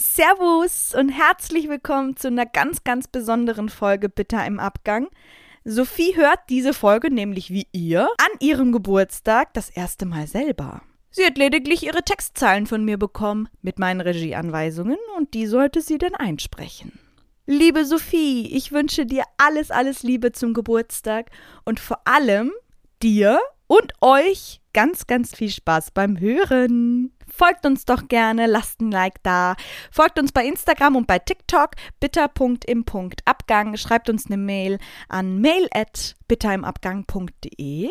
Servus und herzlich willkommen zu einer ganz, ganz besonderen Folge Bitter im Abgang. Sophie hört diese Folge nämlich wie ihr an ihrem Geburtstag das erste Mal selber. Sie hat lediglich ihre Textzeilen von mir bekommen mit meinen Regieanweisungen und die sollte sie dann einsprechen. Liebe Sophie, ich wünsche dir alles, alles Liebe zum Geburtstag und vor allem dir und euch ganz, ganz viel Spaß beim Hören. Folgt uns doch gerne, lasst ein Like da. Folgt uns bei Instagram und bei TikTok bitter.im.abgang. Schreibt uns eine Mail an mail at bitterimabgang.de.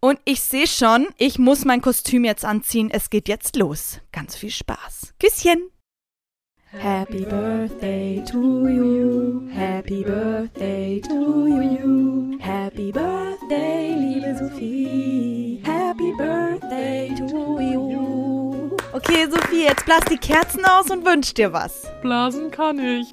Und ich sehe schon, ich muss mein Kostüm jetzt anziehen. Es geht jetzt los. Ganz viel Spaß. Küsschen. Happy birthday to you. Happy birthday to you. Happy birthday, Okay, Sophie, jetzt blas die Kerzen aus und wünsch dir was. Blasen kann ich.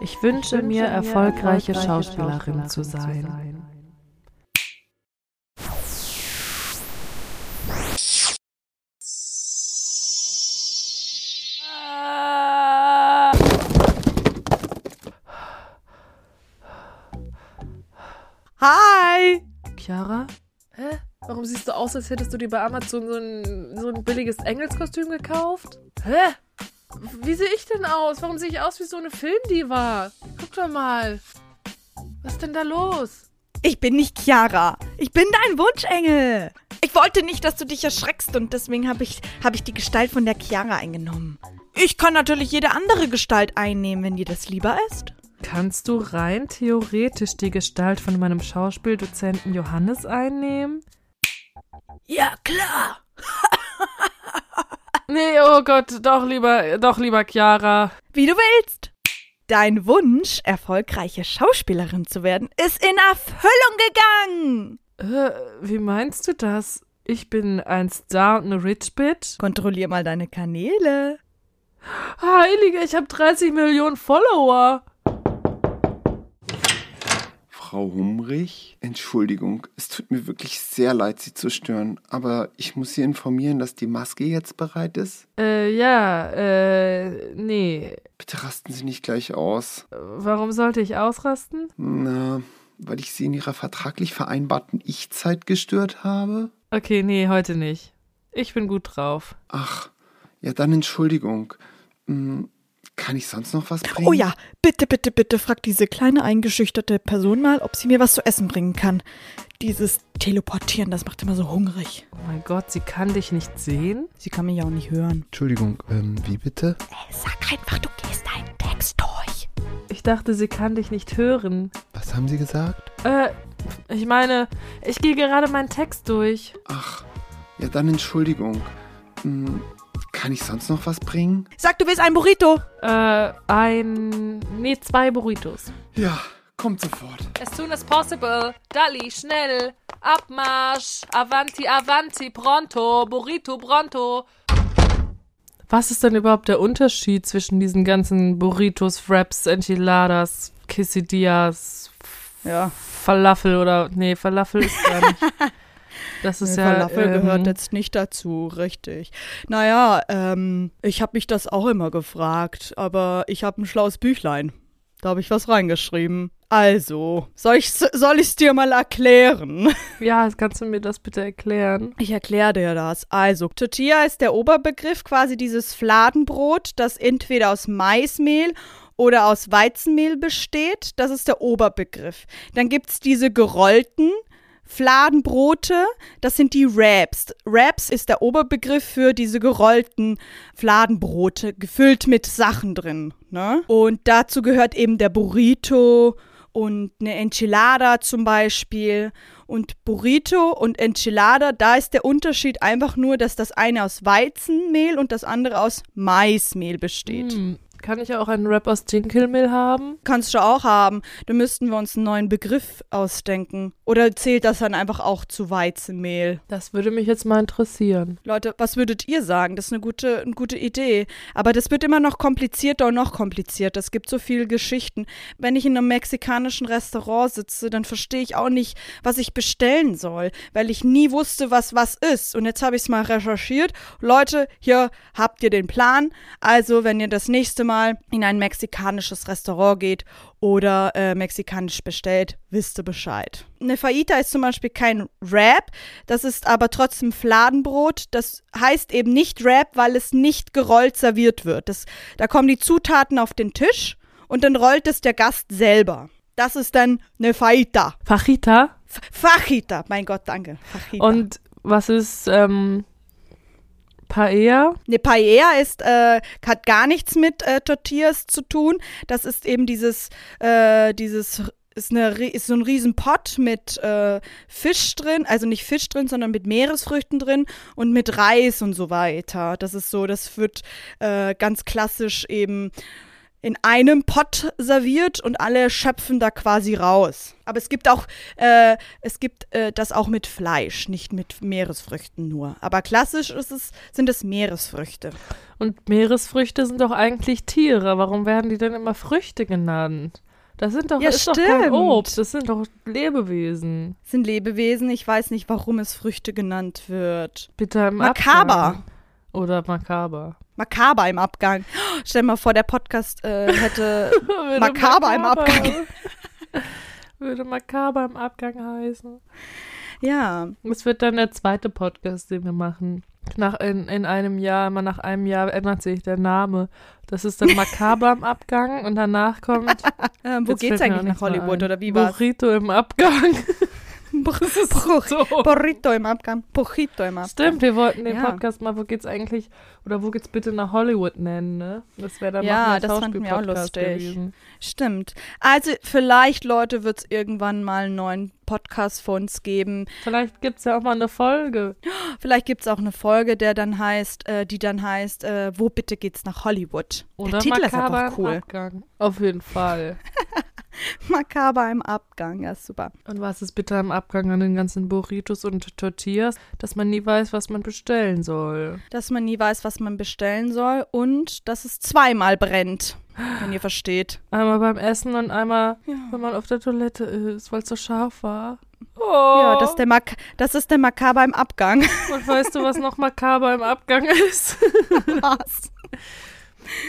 Ich wünsche, mir erfolgreiche Schauspielerin zu sein. Hi! Chiara? Warum siehst du aus, als hättest du dir bei Amazon so ein, so ein billiges Engelskostüm gekauft? Hä? Wie sehe ich denn aus? Warum sehe ich aus wie so eine Filmdiva? Guck doch mal. Was ist denn da los? Ich bin nicht Chiara. Ich bin dein Wunschengel. Ich wollte nicht, dass du dich erschreckst und deswegen habe ich, hab ich die Gestalt von der Chiara eingenommen. Ich kann natürlich jede andere Gestalt einnehmen, wenn dir das lieber ist. Kannst du rein theoretisch die Gestalt von meinem Schauspieldozenten Johannes einnehmen? Ja, klar. Nee, oh Gott, doch lieber, doch lieber Chiara. Wie du willst. Dein Wunsch, erfolgreiche Schauspielerin zu werden, ist in Erfüllung gegangen. Äh, wie meinst du das? Ich bin ein Star und eine Rich Bitch? Kontrollier mal deine Kanäle. Heilige, ich habe 30 Millionen Follower. Frau Humrich? Entschuldigung, es tut mir wirklich sehr leid, Sie zu stören, aber ich muss Sie informieren, dass die Maske jetzt bereit ist. Äh, ja, äh, nee. Bitte rasten Sie nicht gleich aus. Warum sollte ich ausrasten? Na, weil ich Sie in Ihrer vertraglich vereinbarten Ich-Zeit gestört habe? Okay, nee, heute nicht. Ich bin gut drauf. Ach, ja, dann Entschuldigung. Kann ich sonst noch was bringen? Oh ja, bitte, bitte, bitte frag diese kleine eingeschüchterte Person mal, ob sie mir was zu essen bringen kann. Dieses Teleportieren, das macht immer so hungrig. Oh mein Gott, sie kann dich nicht sehen? Sie kann mich ja auch nicht hören. Entschuldigung, ähm, wie bitte? Äh, sag einfach, du gehst deinen Text durch. Ich dachte, sie kann dich nicht hören. Was haben Sie gesagt? Äh, ich meine, ich gehe gerade meinen Text durch. Ach, ja, dann Entschuldigung. Hm, kann ich sonst noch was bringen? Sag, du willst ein Burrito. Äh, ein. Nee, zwei Burritos. Ja, kommt sofort. As soon as possible. Dali, schnell. Abmarsch. Avanti, avanti, pronto. Burrito, pronto. Was ist denn überhaupt der Unterschied zwischen diesen ganzen Burritos, Wraps, Enchiladas, Quesadillas, Ja. Falafel oder. Nee, Falafel ist gar nicht. Das ist ja. Falafel ähm, gehört jetzt nicht dazu, richtig. Naja, ähm, ich habe mich das auch immer gefragt, aber ich habe ein schlaues Büchlein. Da habe ich was reingeschrieben. Also, soll ich soll ich's dir mal erklären? Ja, kannst du mir das bitte erklären? Ich erkläre dir das. Also, Tortilla ist der Oberbegriff, quasi dieses Fladenbrot, das entweder aus Maismehl oder aus Weizenmehl besteht. Das ist der Oberbegriff. Dann gibt's diese gerollten Fladenbrote, das sind die Wraps. Wraps ist der Oberbegriff für diese gerollten Fladenbrote, gefüllt mit Sachen drin. Ne? Und dazu gehört eben der Burrito und eine Enchilada zum Beispiel. Und Burrito und Enchilada, da ist der Unterschied einfach nur, dass das eine aus Weizenmehl und das andere aus Maismehl besteht. Hm. Kann ich auch einen Rap aus Dinkelmehl haben? Kannst du auch haben. Da müssten wir uns einen neuen Begriff ausdenken. Oder zählt das dann einfach auch zu Weizenmehl? Das würde mich jetzt mal interessieren. Leute, was würdet ihr sagen? Das ist eine gute, eine gute Idee. Aber das wird immer noch komplizierter und noch komplizierter. Es gibt so viele Geschichten. Wenn ich in einem mexikanischen Restaurant sitze, dann verstehe ich auch nicht, was ich bestellen soll, weil ich nie wusste, was was ist. Und jetzt habe ich es mal recherchiert. Leute, hier habt ihr den Plan. Also, wenn ihr das nächste Mal Mal in ein mexikanisches Restaurant geht oder äh, mexikanisch bestellt, wisst ihr Bescheid. Eine Faita ist zum Beispiel kein Wrap, das ist aber trotzdem Fladenbrot. Das heißt eben nicht Wrap, weil es nicht gerollt serviert wird. Das, da kommen die Zutaten auf den Tisch und dann rollt es der Gast selber. Das ist dann eine Faita. Fajita? F Fajita, mein Gott, danke. Fajita. Und was ist ähm, Paella? Ne, Paella ist, äh, hat gar nichts mit äh, Tortillas zu tun. Das ist eben dieses, äh, dieses ist, eine, ist so ein Riesenpott mit äh, Fisch drin, also nicht Fisch drin, sondern mit Meeresfrüchten drin und mit Reis und so weiter. Das ist so, das wird äh, ganz klassisch eben in einem Pott serviert und alle schöpfen da quasi raus. Aber es gibt auch, äh, es gibt äh, das auch mit Fleisch, nicht mit Meeresfrüchten nur. Aber klassisch ist es, sind es Meeresfrüchte. Und Meeresfrüchte sind doch eigentlich Tiere. Warum werden die denn immer Früchte genannt? Das sind doch, Ja, ist doch kein. Obst, das sind doch Lebewesen. Es sind Lebewesen, ich weiß nicht, warum es Früchte genannt wird. Bitte im Makaber. Abgang. Oder makaber. Makaber im Abgang. Stell dir mal vor, der Podcast äh, hätte Würde Makaber im Abgang. Würde makaber im Abgang heißen. Ja, Es wird dann der zweite Podcast, den wir machen. Nach in, in einem Jahr, immer nach einem Jahr ändert sich der Name. Das ist dann makaber im Abgang und danach kommt. ähm, wo geht's eigentlich nach Hollywood oder wie war's? Burrito im Abgang. So. Burrito im Abgang. Burrito im Abgang. Stimmt, wir wollten den Ja. Podcast mal, wo geht's eigentlich, oder wo geht's bitte nach Hollywood nennen, ne? Das wäre dann Ja, noch ein das fanden wir auch lustig. gewesen. Stimmt. Also vielleicht, Leute, wird es irgendwann mal einen neuen Podcast von uns geben. Vielleicht gibt's ja auch mal eine Folge. Vielleicht gibt es auch eine Folge, der dann heißt, äh, die dann heißt, äh, wo bitte geht's nach Hollywood? Oder der Titel ist einfach cool. Abgang. Auf jeden Fall. Makaber im Abgang, ja super. Und was ist bitte im Abgang an den ganzen Burritos und Tortillas? Dass man nie weiß, was man bestellen soll. Dass man nie weiß, was man bestellen soll und dass es zweimal brennt, wenn ihr versteht. Einmal beim Essen und einmal, Ja. wenn man auf der Toilette ist, weil es so scharf war. Oh. Ja, das ist, der Mak das ist der Makaber im Abgang. Und weißt du, was noch makaber im Abgang ist? Was?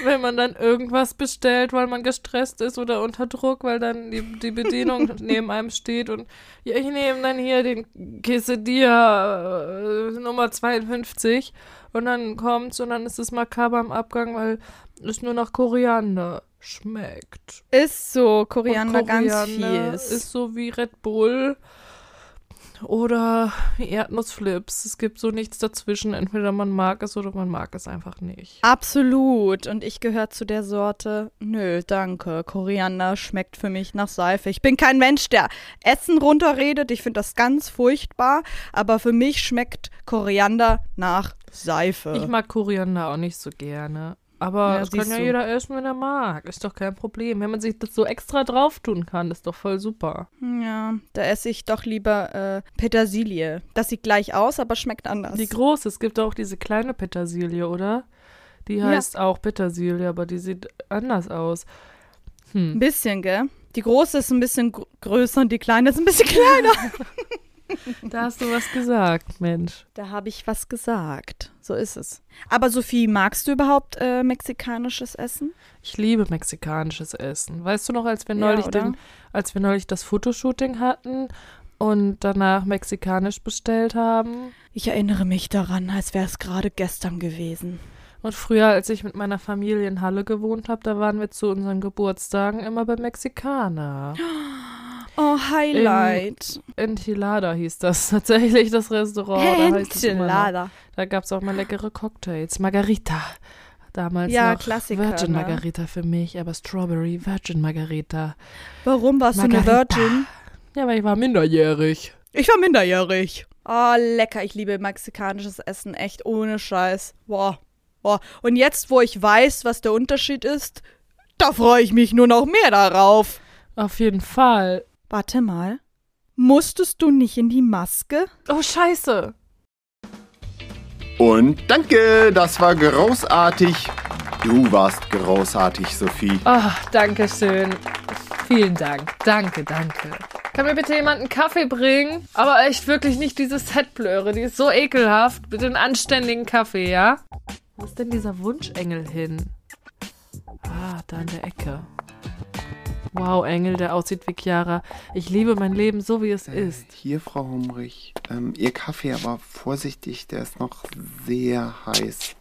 Wenn man dann irgendwas bestellt, weil man gestresst ist oder unter Druck, weil dann die, die Bedienung neben einem steht und ja, ich nehme dann hier den Quesadilla äh, Nummer 52 und dann kommt's und dann ist es makaber im Abgang, weil es nur nach Koriander schmeckt. Ist so, Und Koriander, ganz Koriander fies. Ist so wie Red Bull oder Erdnussflips. Es gibt so nichts dazwischen. Entweder man mag es oder man mag es einfach nicht. Absolut. Und ich gehöre zu der Sorte, nö, danke. Koriander schmeckt für mich nach Seife. Ich bin kein Mensch, der Essen runterredet. Ich finde das ganz furchtbar. Aber für mich schmeckt Koriander nach Seife. Ich mag Koriander auch nicht so gerne. Aber Ja, das kann ja du. jeder essen, wenn er mag. Ist doch kein Problem. Wenn man sich das so extra drauf tun kann, ist doch voll super. ja, da esse ich doch lieber äh, Petersilie. Das sieht gleich aus, aber schmeckt anders. Die große, es gibt auch diese kleine Petersilie, oder? Die Ja. heißt auch Petersilie, aber die sieht anders aus. ein Hm. bisschen, gell? Die große ist ein bisschen gr größer und die kleine ist ein bisschen kleiner. Da hast du was gesagt, Mensch. Da habe ich was gesagt. So ist es. Aber Sophie, magst du überhaupt äh, mexikanisches Essen? Ich liebe mexikanisches Essen. Weißt du noch, als wir Ja, neulich oder? den, als wir neulich das Fotoshooting hatten und danach mexikanisch bestellt haben? Ich erinnere mich daran, als wäre es gerade gestern gewesen. Und früher, als ich mit meiner Familie in Halle gewohnt habe, da waren wir zu unseren Geburtstagen immer bei Mexikaner. Oh, Highlight. Enchilada hieß das tatsächlich, das Restaurant. da. Enchilada. Da gab es auch mal leckere Cocktails. Margarita. Damals Ja, noch Klassiker, Virgin ne? Margarita für mich, aber Strawberry Virgin Margarita. Warum warst du eine Margarita. Virgin? Ja, weil ich war minderjährig. Ich war minderjährig. Oh, lecker. Ich liebe mexikanisches Essen. Echt ohne Scheiß. Boah. Oh, und jetzt, wo ich weiß, was der Unterschied ist, da freue ich mich nur noch mehr darauf. Auf jeden Fall. Warte mal. Musstest du nicht in die Maske? Oh, scheiße. Und danke, das war großartig. Du warst großartig, Sophie. Oh, danke schön. Vielen Dank. Danke, danke. Kann mir bitte jemand einen Kaffee bringen? Aber echt wirklich nicht diese Setblöre. Die ist so ekelhaft. Bitte einen anständigen Kaffee, ja? Wo ist denn dieser Wunschengel hin? Ah, da in der Ecke. Wow, Engel, der aussieht wie Chiara. Ich liebe mein Leben so, wie es ist. Hier, Frau Humrich. Ähm, Ihr Kaffee, aber vorsichtig, der ist noch sehr heiß.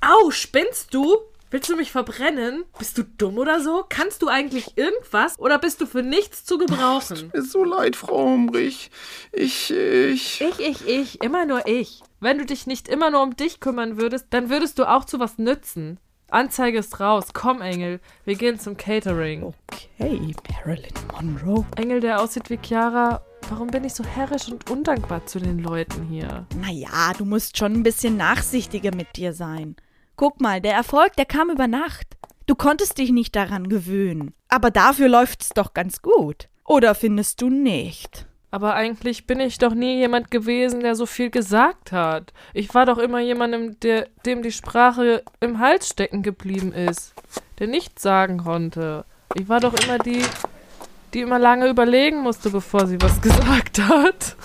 Au, spinnst du? Willst du mich verbrennen? Bist du dumm oder so? Kannst du eigentlich irgendwas oder bist du für nichts zu gebrauchen? Ist so leid, Frau Humrich. Ich, ich. Ich, ich, ich, immer nur ich. Wenn du dich nicht immer nur um dich kümmern würdest, dann würdest du auch zu was nützen. Anzeige ist raus. Komm, Engel. Wir gehen zum Catering. Okay, Marilyn Monroe. Engel, der aussieht wie Chiara. Warum bin ich so herrisch und undankbar zu den Leuten hier? Naja, du musst schon ein bisschen nachsichtiger mit dir sein. Guck mal, der Erfolg, der kam über Nacht. Du konntest dich nicht daran gewöhnen. Aber dafür läuft's doch ganz gut. Oder findest du nicht? Aber eigentlich bin ich doch nie jemand gewesen, der so viel gesagt hat. Ich war doch immer jemandem, der, dem die Sprache im Hals stecken geblieben ist, der nichts sagen konnte. Ich war doch immer die, die immer lange überlegen musste, bevor sie was gesagt hat.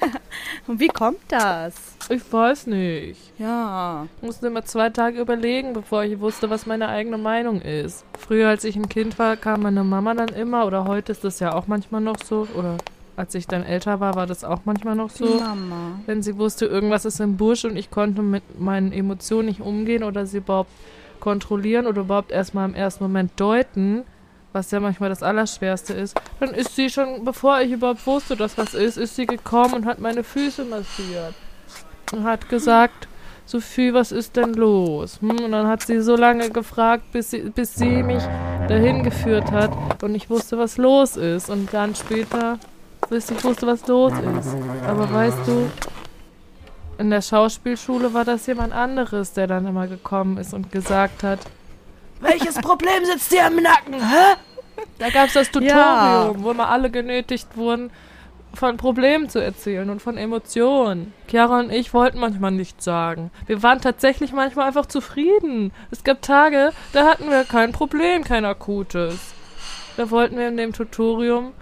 Und wie kommt das? Ich weiß nicht. Ja. Ich musste immer zwei Tage überlegen, bevor ich wusste, was meine eigene Meinung ist. Früher, als ich ein Kind war, kam meine Mama dann immer, oder heute ist das ja auch manchmal noch so, oder als ich dann älter war, war das auch manchmal noch so. Mama. Wenn sie wusste, irgendwas ist im Busch und ich konnte mit meinen Emotionen nicht umgehen oder sie überhaupt kontrollieren oder überhaupt erstmal im ersten Moment deuten, was ja manchmal das Allerschwerste ist, dann ist sie schon, bevor ich überhaupt wusste, dass was ist, ist sie gekommen und hat meine Füße massiert. Und hat gesagt, Sophie, was ist denn los? Hm, und dann hat sie so lange gefragt, bis sie, bis sie mich dahin geführt hat und ich wusste, was los ist. Und dann später, bis ich wusste, was los ist. Aber weißt du, in der Schauspielschule war das jemand anderes, der dann immer gekommen ist und gesagt hat, welches Problem sitzt dir im Nacken, hä? Da gab es das Tutorium, Ja. wo immer alle genötigt wurden, von Problemen zu erzählen und von Emotionen. Chiara und ich wollten manchmal nichts sagen. Wir waren tatsächlich manchmal einfach zufrieden. Es gab Tage, da hatten wir kein Problem, kein akutes. Da wollten wir in dem Tutorium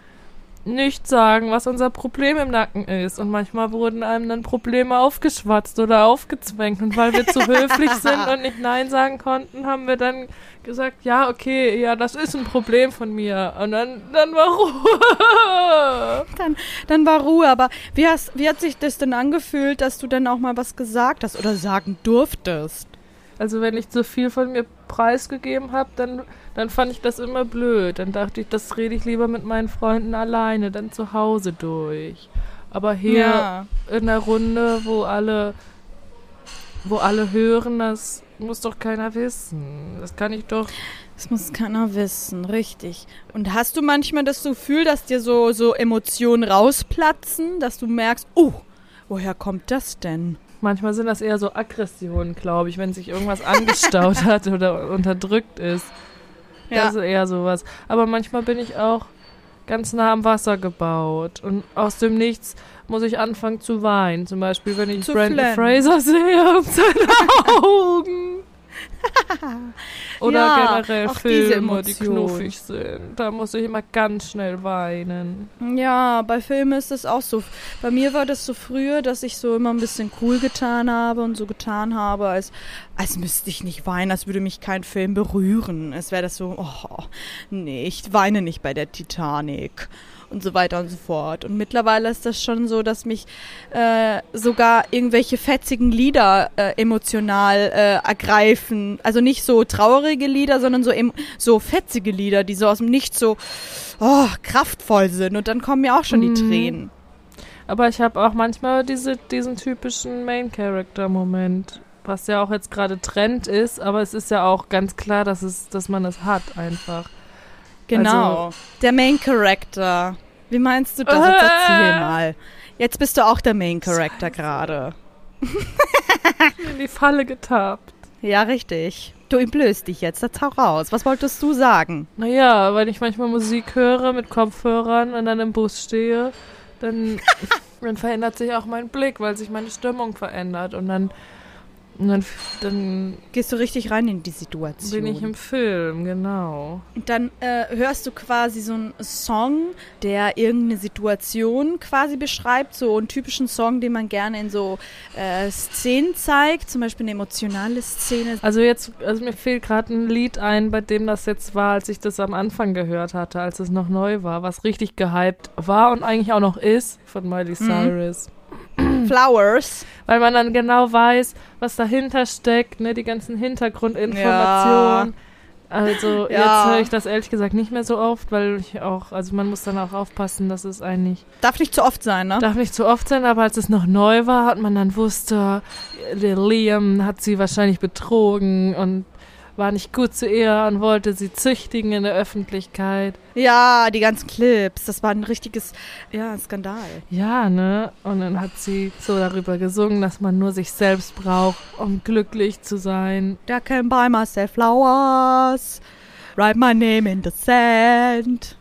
nicht sagen, was unser Problem im Nacken ist. Und manchmal wurden einem dann Probleme aufgeschwatzt oder aufgezwängt. Und weil wir zu höflich sind und nicht Nein sagen konnten, haben wir dann gesagt, ja, okay, ja, das ist ein Problem von mir. Und dann, dann war Ruhe. Dann, dann war Ruhe, aber wie, hast, wie hat sich das denn angefühlt, dass du dann auch mal was gesagt hast oder sagen durftest? Also wenn ich zu viel von mir preisgegeben habe, dann, dann fand ich das immer blöd. Dann dachte ich, das rede ich lieber mit meinen Freunden alleine, dann zu Hause durch. Aber hier Ja. in der Runde, wo alle, wo alle hören, das muss doch keiner wissen. Das kann ich doch. Das muss keiner wissen, richtig. Und hast du manchmal das Gefühl, dass dir so, so Emotionen rausplatzen, dass du merkst, oh, woher kommt das denn? Manchmal sind das eher so Aggressionen, glaube ich, wenn sich irgendwas angestaut hat oder unterdrückt ist. Das ist eher sowas. Aber manchmal bin ich auch ganz nah am Wasser gebaut. Und aus dem Nichts muss ich anfangen zu weinen. Zum Beispiel, wenn ich Zu Brandon. Fraser sehe und seine Augen. Oder Ja, generell Filme, die knuffig sind. Da muss ich immer ganz schnell weinen. Ja, bei Filmen ist es auch so. Bei mir war das so früher, dass ich so immer ein bisschen cool getan habe und so getan habe, als, als müsste ich nicht weinen, als würde mich kein Film berühren. Es wäre das so, oh, nee, ich weine nicht bei der Titanic und so weiter und so fort. Und mittlerweile ist das schon so, dass mich äh, sogar irgendwelche fetzigen Lieder äh, emotional äh, ergreifen. Also nicht so traurige Lieder, sondern so, so fetzige Lieder, die so aus dem Nichts so oh, kraftvoll sind. Und dann kommen mir auch schon die Mhm. Tränen. Aber ich habe auch manchmal diese, diesen typischen Main-Character-Moment, was ja auch jetzt gerade Trend ist, aber es ist ja auch ganz klar, dass, es, dass man es hat einfach. Genau. der Main Character. Wie meinst du das? Jetzt erzähl Äh. mal. Jetzt bist du auch der Main Character gerade. in die Falle getappt. Ja, richtig. Du entblößt dich jetzt, jetzt hau raus. Was wolltest du sagen? Naja, wenn ich manchmal Musik höre mit Kopfhörern und dann im Bus stehe, dann, dann verändert sich auch mein Blick, weil sich meine Stimmung verändert. Und dann, und dann, dann Gehst du richtig rein in die Situation. bin ich im Film, genau. Und dann äh, hörst du quasi so einen Song, der irgendeine Situation quasi beschreibt, so einen typischen Song, den man gerne in so äh, Szenen zeigt, zum Beispiel eine emotionale Szene. Also jetzt, also mir fehlt gerade ein Lied ein, bei dem das jetzt war, als ich das am Anfang gehört hatte, als es noch neu war, was richtig gehypt war und eigentlich auch noch ist von Miley Cyrus. Flowers. Weil man dann genau weiß, was dahinter steckt, ne, die ganzen Hintergrundinformationen. Also Ja. jetzt höre ich das ehrlich gesagt nicht mehr so oft, weil ich auch, also man muss dann auch aufpassen, dass es eigentlich Darf nicht zu oft sein, ne? Darf nicht zu oft sein, aber als es noch neu war, hat man dann wusste, der Liam hat sie wahrscheinlich betrogen und war nicht gut zu ihr und wollte sie züchtigen in der Öffentlichkeit. Ja, die ganzen Clips. Das war ein richtiges, ja, Skandal. Ja, ne? Und dann hat sie so darüber gesungen, dass man nur sich selbst braucht, um glücklich zu sein. I can buy myself flowers. Write my name in the sand.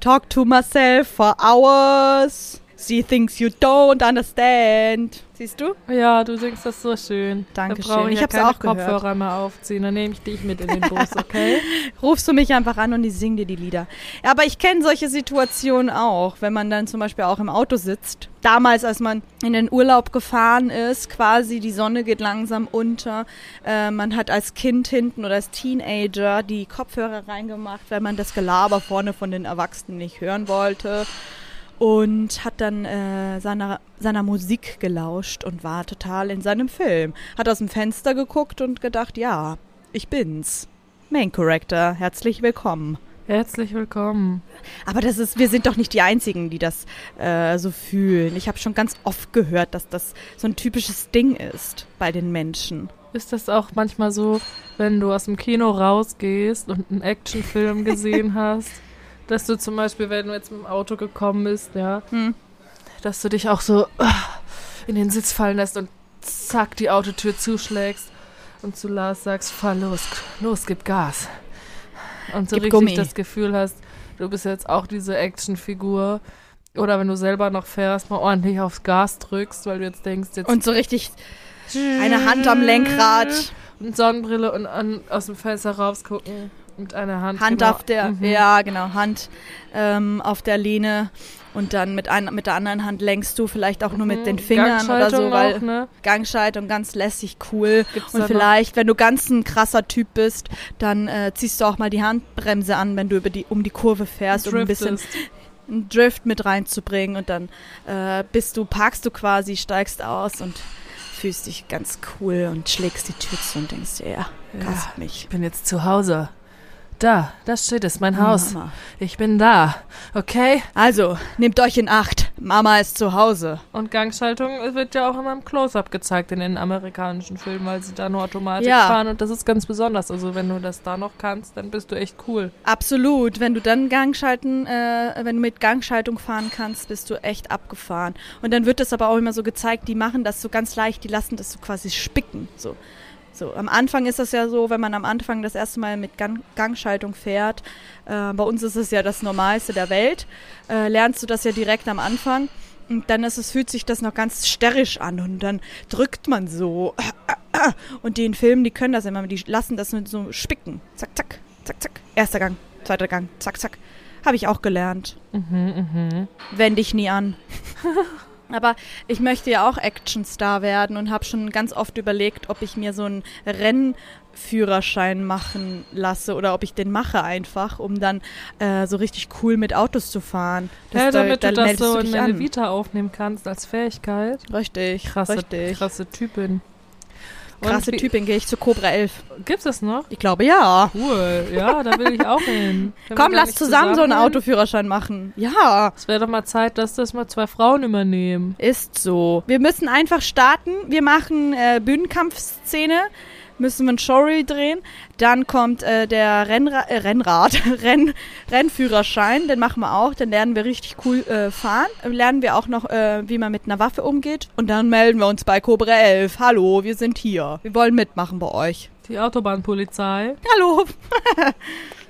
Talk to myself for hours. See things you don't understand. Siehst du? Ja, du singst das so schön. Dankeschön. Da brauche ich, Ich ja keine auch gehört. Kopfhörer mehr aufziehen. Dann nehme ich dich mit in den Bus, okay? Rufst du mich einfach an und ich sing dir die Lieder. Ja, aber ich kenne solche Situationen auch, wenn man dann zum Beispiel auch im Auto sitzt. Damals, als man in den Urlaub gefahren ist, quasi die Sonne geht langsam unter. Äh, man hat als Kind hinten oder als Teenager die Kopfhörer reingemacht, weil man das Gelaber vorne von den Erwachsenen nicht hören wollte. Und hat dann äh, seiner, seiner Musik gelauscht und war total in seinem Film. Hat aus dem Fenster geguckt und gedacht, ja, ich bin's. Main Character, herzlich willkommen. Herzlich willkommen. Aber das ist, wir sind doch nicht die Einzigen, die das äh, so fühlen. Ich habe schon ganz oft gehört, dass das so ein typisches Ding ist bei den Menschen. Ist das auch manchmal so, wenn du aus dem Kino rausgehst und einen Actionfilm gesehen hast, dass du zum Beispiel, wenn du jetzt mit dem Auto gekommen bist, ja, Hm. dass du dich auch so ah, in den Sitz fallen lässt und zack die Autotür zuschlägst und zu Lars sagst, fahr los, los, gib Gas. Und so Gib richtig Gummi. das Gefühl hast, du bist jetzt auch diese Actionfigur. Oder wenn du selber noch fährst, mal ordentlich aufs Gas drückst, weil du jetzt denkst, jetzt Und so richtig eine Hand am Lenkrad, und Sonnenbrille und an, aus dem Fenster rausgucken mit einer Hand. Hand genau. auf der, Mhm. ja genau, Hand ähm, auf der Lehne und dann mit, ein, mit der anderen Hand lenkst du vielleicht auch nur mit den Fingern oder so, Mhm. Weil auch, ne? Gangschaltung ganz lässig, cool. Gibt's Und da noch- vielleicht, wenn du ganz ein krasser Typ bist, dann äh, ziehst du auch mal die Handbremse an, wenn du über die, um die Kurve fährst, um ein bisschen einen Drift mit reinzubringen und dann äh, bist du, parkst du quasi, steigst aus und fühlst dich ganz cool und schlägst die Tür zu und denkst dir, ja, kasst Ich mich. bin jetzt zu Hause. Da, das steht es, mein Haus. Mama. Ich bin da, okay? Also, nehmt euch in Acht. Mama ist zu Hause. Und Gangschaltung wird ja auch immer im Close-Up gezeigt in den amerikanischen Filmen, weil sie da nur Automatik Ja. fahren und das ist ganz besonders. Also wenn du das da noch kannst, dann bist du echt cool. Absolut. Wenn du dann Gangschalten, äh, wenn du mit Gangschaltung fahren kannst, bist du echt abgefahren. Und dann wird das aber auch immer so gezeigt, die machen das so ganz leicht, die lassen das so quasi spicken. So. So, am Anfang ist das ja so, wenn man am Anfang das erste Mal mit Gang Gangschaltung fährt, äh, bei uns ist es ja das Normalste der Welt, äh, lernst du das ja direkt am Anfang und dann ist es, fühlt sich das noch ganz sterrisch an und dann drückt man so. Und die in Filmen, die können das immer, die lassen das mit so spicken. Zack, zack, zack, zack. Erster Gang, zweiter Gang, zack, zack. Habe ich auch gelernt. Mhm, mhm. Wend dich nie an. Aber ich möchte ja auch Actionstar werden und habe schon ganz oft überlegt, ob ich mir so einen Rennführerschein machen lasse oder ob ich den mache einfach, um dann äh, so richtig cool mit Autos zu fahren. Ja, da- damit da du das so in deine. Vita aufnehmen kannst als Fähigkeit. Richtig, Krasse, richtig. krasse Typin. Und Krasse wie- Typin, gehe ich zu Cobra 11. Gibt's das noch? Ich glaube ja. Cool, ja, da will ich auch hin. Können Komm, lass nicht zusammen so einen? Autoführerschein machen. Ja, Es wäre doch mal Zeit, dass das mal zwei Frauen übernehmen. ist so. Wir müssen einfach starten. Wir machen äh, Bühnenkampfszene müssen wir ein Showreel drehen. Dann kommt äh, der Rennra äh, Rennrad, Renn Rennführerschein, den machen wir auch. Dann lernen wir richtig cool äh, fahren. Lernen wir auch noch, äh, wie man mit einer Waffe umgeht. Und dann melden wir uns bei Cobra 11. Hallo, wir sind hier. Wir wollen mitmachen bei euch. Die Autobahnpolizei. Hallo.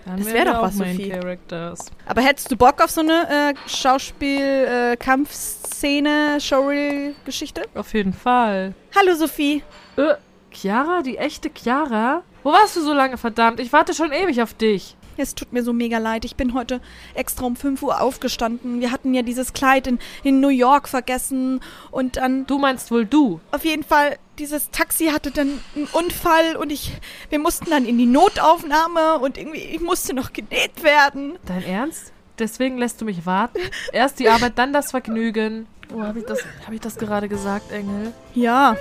Dann Das wär wären doch was, Main Sophie. Characters. Aber hättest du Bock auf so eine äh, Schauspiel-Kampfszene, Showreel-Geschichte? Auf jeden Fall. Hallo Sophie. Äh, Chiara? Die echte Chiara? Wo warst du so lange, verdammt? Ich warte schon ewig auf dich. Es tut mir so mega leid. Ich bin heute extra um 5 Uhr aufgestanden. Wir hatten ja dieses Kleid in, in New York vergessen. Und dann, Du meinst wohl du. auf jeden Fall, dieses Taxi hatte dann einen Unfall und ich, wir mussten dann in die Notaufnahme und irgendwie, ich musste noch genäht werden. Dein Ernst? Deswegen lässt du mich warten? Erst die Arbeit, dann das Vergnügen. Oh, habe ich, das- hab ich das gerade gesagt, Engel? Ja,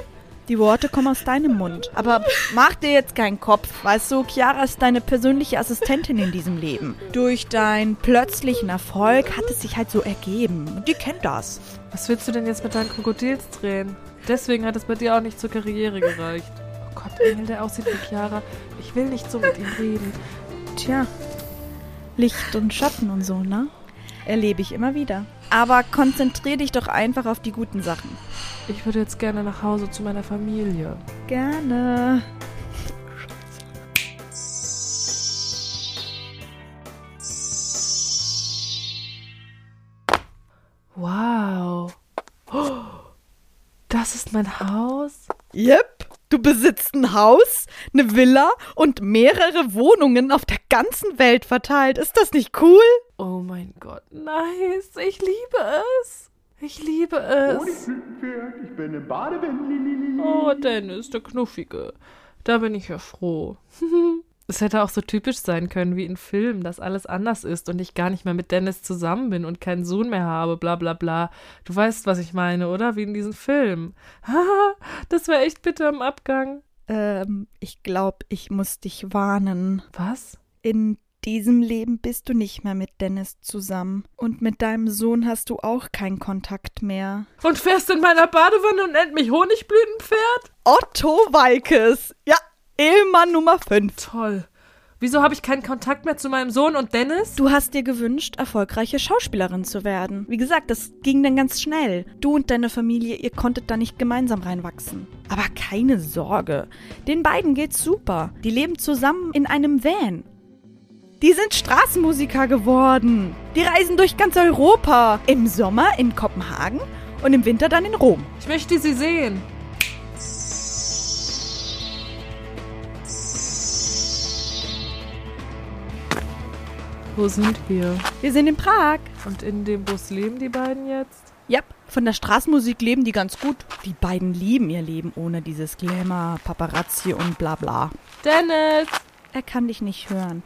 die Worte kommen aus deinem Mund. Aber mach dir jetzt keinen Kopf. Weißt du, Chiara ist deine persönliche Assistentin in diesem Leben. Durch deinen plötzlichen Erfolg hat es sich halt so ergeben. Und die kennt das. Was willst du denn jetzt mit deinen Krokodils drehen? Deswegen hat es bei dir auch nicht zur Karriere gereicht. Oh Gott, Engel, der aussieht wie Chiara. Ich will nicht so mit ihm reden. Tja, Licht und Schatten und so, ne? Erlebe ich immer wieder. Aber konzentrier dich doch einfach auf die guten Sachen. Ich würde jetzt gerne nach Hause zu meiner Familie. Gerne. Wow. Oh, das ist mein Haus? Yep. Du besitzt ein Haus, eine Villa und mehrere Wohnungen auf der ganzen Welt verteilt. Ist das nicht cool? Oh mein Gott, nice. Ich liebe es. Ich liebe es. Ich bin im Badewänden. Oh, Dennis, der Knuffige. Da bin ich ja froh. Es hätte auch so typisch sein können wie in Filmen, dass alles anders ist und ich gar nicht mehr mit Dennis zusammen bin und keinen Sohn mehr habe, bla bla bla. Du weißt, was ich meine, oder? Wie in diesem Film. Haha, das wäre echt bitter im Abgang. Ähm, ich glaube, ich muss dich warnen. Was? In diesem Leben bist du nicht mehr mit Dennis zusammen. Und mit deinem Sohn hast du auch keinen Kontakt mehr. Und fährst in meiner Badewanne und nennt mich Honigblütenpferd? Otto Walkes. Ja, Ehemann Nummer 5. Toll. Wieso habe ich keinen Kontakt mehr zu meinem Sohn und Dennis? Du hast dir gewünscht, erfolgreiche Schauspielerin zu werden. Wie gesagt, das ging dann ganz schnell. Du und deine Familie, ihr konntet da nicht gemeinsam reinwachsen. Aber keine Sorge. Den beiden geht's super. Die leben zusammen in einem Van. Die sind Straßenmusiker geworden. Die reisen durch ganz Europa. Im Sommer in Kopenhagen und im Winter dann in Rom. Ich möchte sie sehen. Wo sind wir? Wir sind in Prag. Und in dem Bus leben die beiden jetzt? Yep, von der Straßenmusik leben die ganz gut. Die beiden lieben ihr Leben ohne dieses Glamour, Paparazzi und bla bla. Dennis! Er kann dich nicht hören.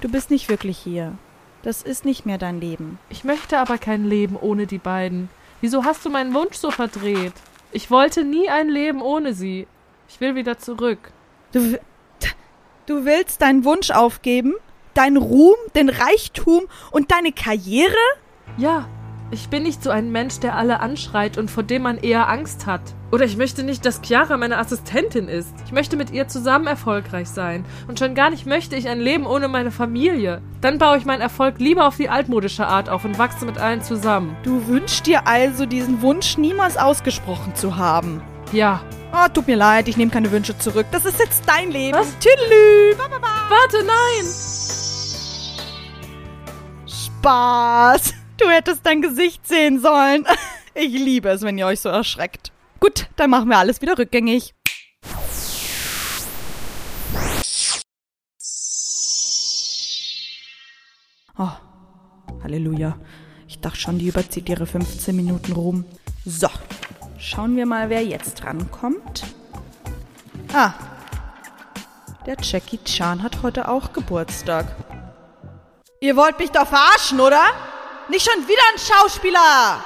Du bist nicht wirklich hier. Das ist nicht mehr dein Leben. Ich möchte aber kein Leben ohne die beiden. Wieso hast du meinen Wunsch so verdreht? Ich wollte nie ein Leben ohne sie. Ich will wieder zurück. Du, du willst deinen Wunsch aufgeben? Deinen Ruhm, den Reichtum und deine Karriere? Ja, ich bin nicht so ein Mensch, der alle anschreit und vor dem man eher Angst hat. Oder ich möchte nicht, dass Chiara meine Assistentin ist. Ich möchte mit ihr zusammen erfolgreich sein. Und schon gar nicht möchte ich ein Leben ohne meine Familie. Dann baue ich meinen Erfolg lieber auf die altmodische Art auf und wachse mit allen zusammen. Du wünschst dir also, diesen Wunsch niemals ausgesprochen zu haben. Ja. Oh, tut mir leid, ich nehme keine Wünsche zurück. Das ist jetzt dein Leben. Was? Tüdelü. Warte, nein! Spaß. Du hättest dein Gesicht sehen sollen. Ich liebe es, wenn ihr euch so erschreckt. Gut, dann machen wir alles wieder rückgängig. Oh, Halleluja. Ich dachte schon, die überzieht ihre 15 Minuten rum. So, schauen wir mal, wer jetzt rankommt. Ah, der Jackie Chan hat heute auch Geburtstag. Ihr wollt mich doch verarschen, oder? Nicht schon wieder ein Schauspieler!